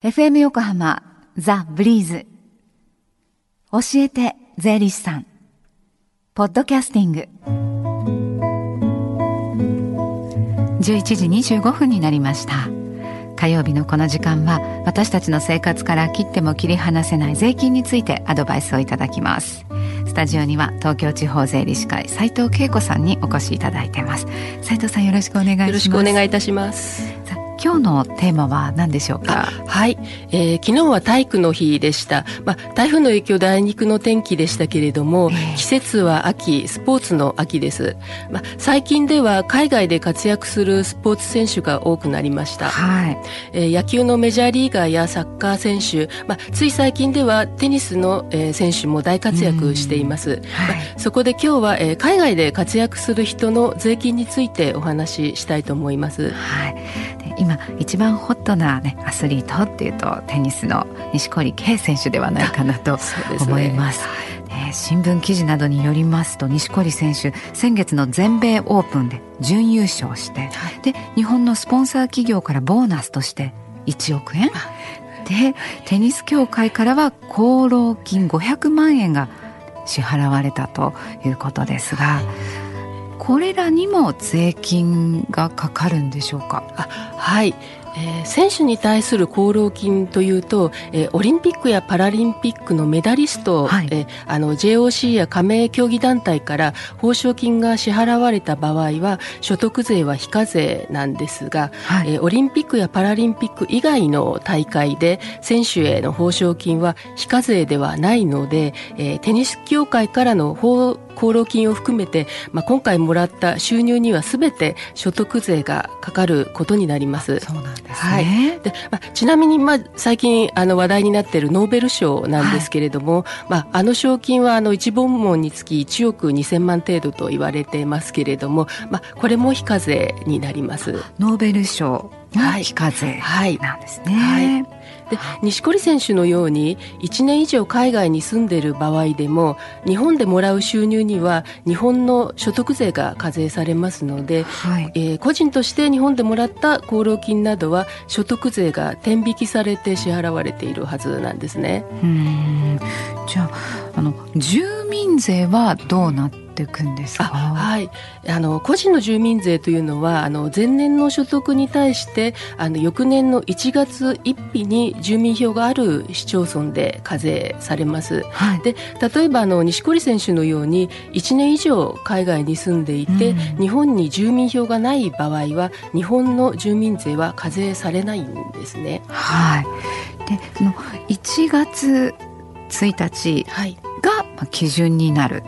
FM 横浜ザ・ブリーズ。教えて税理士さん。ポッドキャスティング。11時25分になりました。火曜日のこの時間は私たちの生活から切っても切り離せない税金についてアドバイスをいただきます。スタジオには東京地方税理士会斉藤恵子さんにお越しいただいています。斉藤さんよろしくお願いします。よろしくお願いいたします。今日のテーマは何でしょうか？はい、えー、昨日は体育の日でした、まあ、台風の影響であいにくの天気でしたけれども、えー、季節は秋スポーツの秋です、まあ、最近では海外で活躍するスポーツ選手が多くなりました、はい。えー、野球のメジャーリーガーやサッカー選手、まあ、つい最近ではテニスの、えー、選手も大活躍しています、はい、まあ、そこで今日は、えー、海外で活躍する人の税金についてお話ししたいと思います、はい。今一番ホットな、ね、アスリートっていうとテニスの錦織圭選手ではないかなと思います。ね、新聞記事などによりますと錦織選手先月の全米オープンで準優勝して、はい、で日本のスポンサー企業からボーナスとして1億円。でテニス協会からは功労金500万円が支払われたということですが。はいこれらにも税金がかかるんでしょうか？はい。えー、選手に対する功労金というと、えー、オリンピックやパラリンピックのメダリスト、はい、えー、あの JOC や加盟競技団体から報奨金が支払われた場合は所得税は非課税なんですが、はい、えー、オリンピックやパラリンピック以外の大会で選手への報奨金は非課税ではないので、えー、テニス協会からの報功労金を含めて、まあ、今回もらった収入にはすべて所得税がかかることになります。そうなんですね。はい。で、まあ、ちなみに、まあ、最近あの話題になっているノーベル賞なんですけれども、はい、まあ、あの賞金はあの一本門につき1億2000万程度と言われていますけれども、まあ、これも非課税になります。ノーベル賞非課税なんですね。はい、はいで錦織選手のように1年以上海外に住んでいる場合でも日本でもらう収入には日本の所得税が課税されますので、はい、えー、個人として日本でもらった功労金などは所得税が天引きされて支払われているはずなんですね。うんじゃああの住民税はどうなってていくんですか？はい。あの個人の住民税というのはあの前年の所得に対してあの翌年の1月1日に住民票がある市町村で課税されます、はい、で例えばあの錦織選手のように1年以上海外に住んでいて、うん、日本に住民票がない場合は日本の住民税は課税されないんですね。はい。でその1月1日が基準になる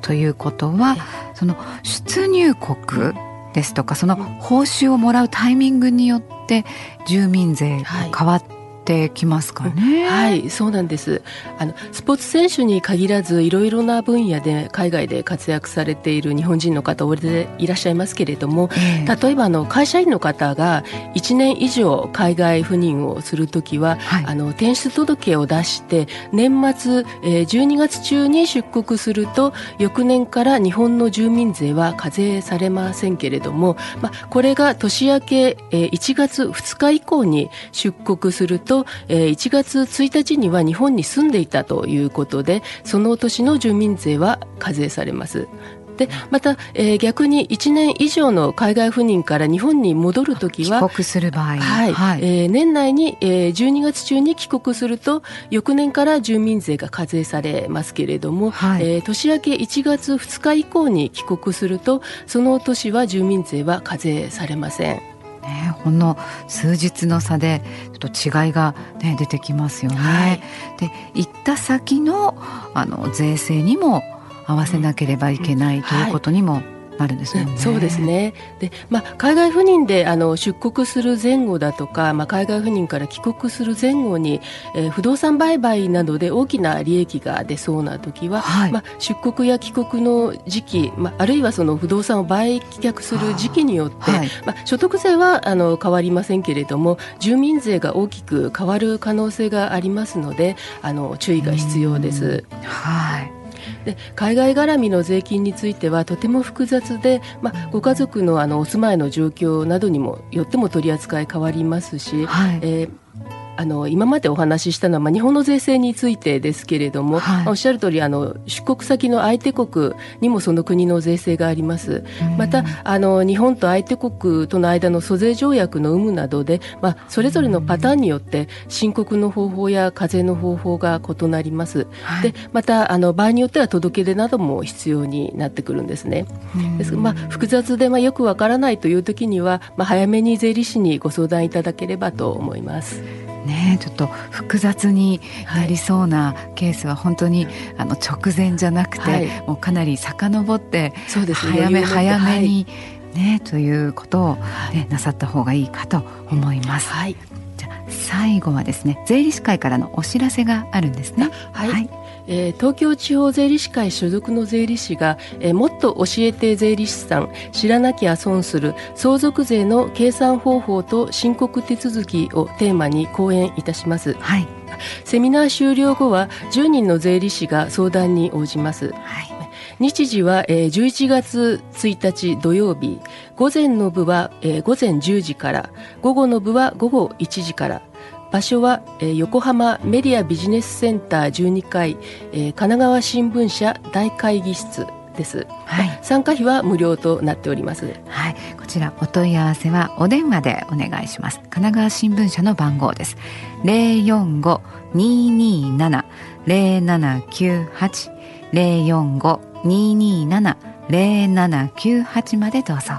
ということは、その出入国ですとかその報酬をもらうタイミングによって住民税が変わってってきますかね、はいそうなんです。あのスポーツ選手に限らずいろいろな分野で海外で活躍されている日本人の方大勢いらっしゃいますけれども、えー、例えばあの会社員の方が1年以上海外赴任をするときは、はい、あの転出届を出して年末、えー、12月中に出国すると翌年から日本の住民税は課税されませんけれども、まあ、これが年明け、えー、1月2日以降に出国するとと、えー、1月1日には日本に住んでいたということでその年の住民税は課税されます。でまた、えー、逆に1年以上の海外赴任から日本に戻るときは帰国する場合、はい。はい、えー、年内に、えー、12月中に帰国すると翌年から住民税が課税されますけれども、はい、えー、年明け1月2日以降に帰国するとその年は住民税は課税されません。ね、ほんの数日の差でちょっと違いが、ね、出てきますよね。はい、で行った先のあの税制にも合わせなければいけないということにもあるんですよね。そうですね。で、まあ海外赴任であの出国する前後だとか、まあ海外赴任から帰国する前後に、えー、不動産売買などで大きな利益が出そうな時は、はい、まあ出国や帰国の時期、まああるいはその不動産を売却する時期によって、はい、まあ所得税はあの変わりませんけれども、住民税が大きく変わる可能性がありますので、あの注意が必要です。はい。で海外絡みの税金についてはとても複雑で、まあ、ご家族のあのお住まいの状況などにもよっても取り扱い変わりますし、はい、えーあの今までお話ししたのは、まあ、日本の税制についてですけれども、はい、おっしゃる通りあり出国先の相手国にもその国の税制があります。またあの日本と相手国との間の租税条約の有無などで、まあ、それぞれのパターンによって申告の方法や課税の方法が異なります。はい、でまたあの場合によっては届け出なども必要になってくるんですね。ですまあ、複雑で、まあ、よくわからないという時には、まあ、早めに税理士にご相談いただければと思います。ね、ちょっと複雑になりそうなケースは本当に、あの直前じゃなくて、はい、もうかなり遡って早め早めに、ね、ということを、ね、なさった方がいいかと思います。はい、じゃ最後はですね税理士会からのお知らせがあるんですね。はい、はいえー、東京地方税理士会所属の税理士が、えー、もっと教えて税理士さん知らなきゃ損する相続税の計算方法と申告手続きをテーマに講演いたします。はい。セミナー終了後は10人の税理士が相談に応じます。はい。日時は、えー、11月1日土曜日午前の部は、えー、午前10時から午後の部は午後1時から場所は、えー、横浜メディアビジネスセンター12階、えー、神奈川新聞社大会議室です、はい、参加費は無料となっております。はい。こちらお問い合わせはお電話でお願いします。神奈川新聞社の番号です。045-227-0798 045-227-0798までどうぞ。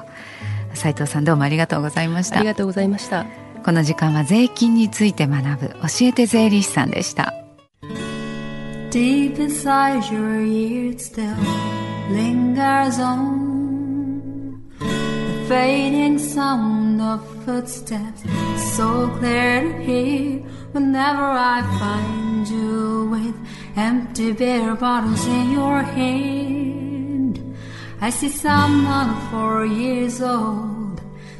斉藤さんどうもありがとうございました。ありがとうございましたこの時間は税金について学ぶ教えて税理士さんでした Deep inside your ears still lingers on The fading sound of footsteps So clear to hear Whenever I find you with Empty beer bottles in your hand I see someone four years old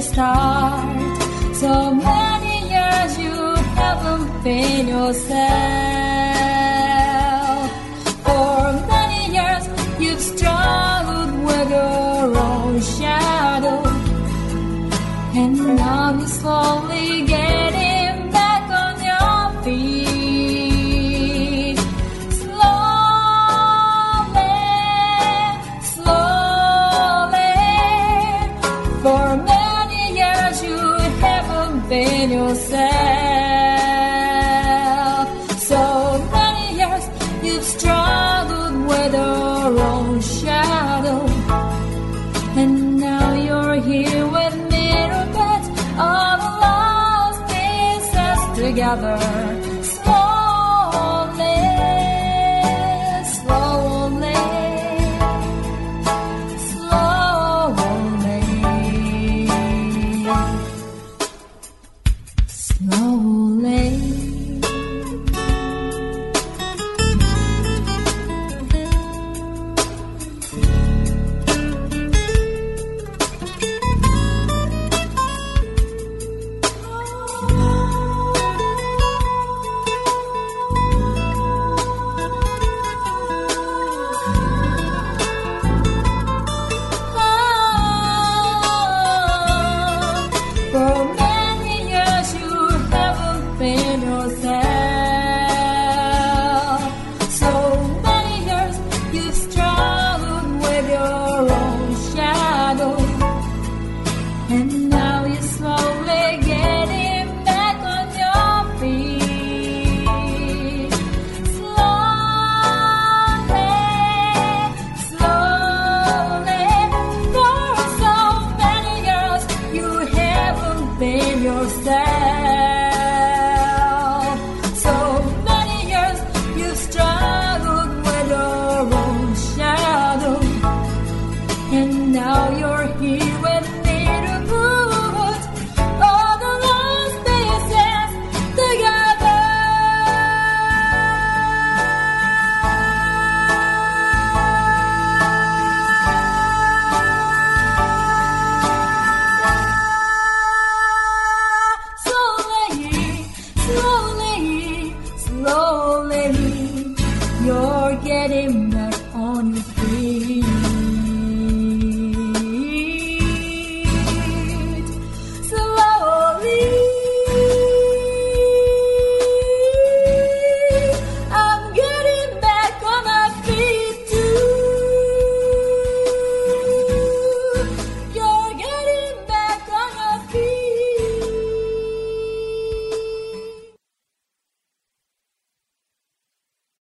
start. So many years you haven't been yourself. Together.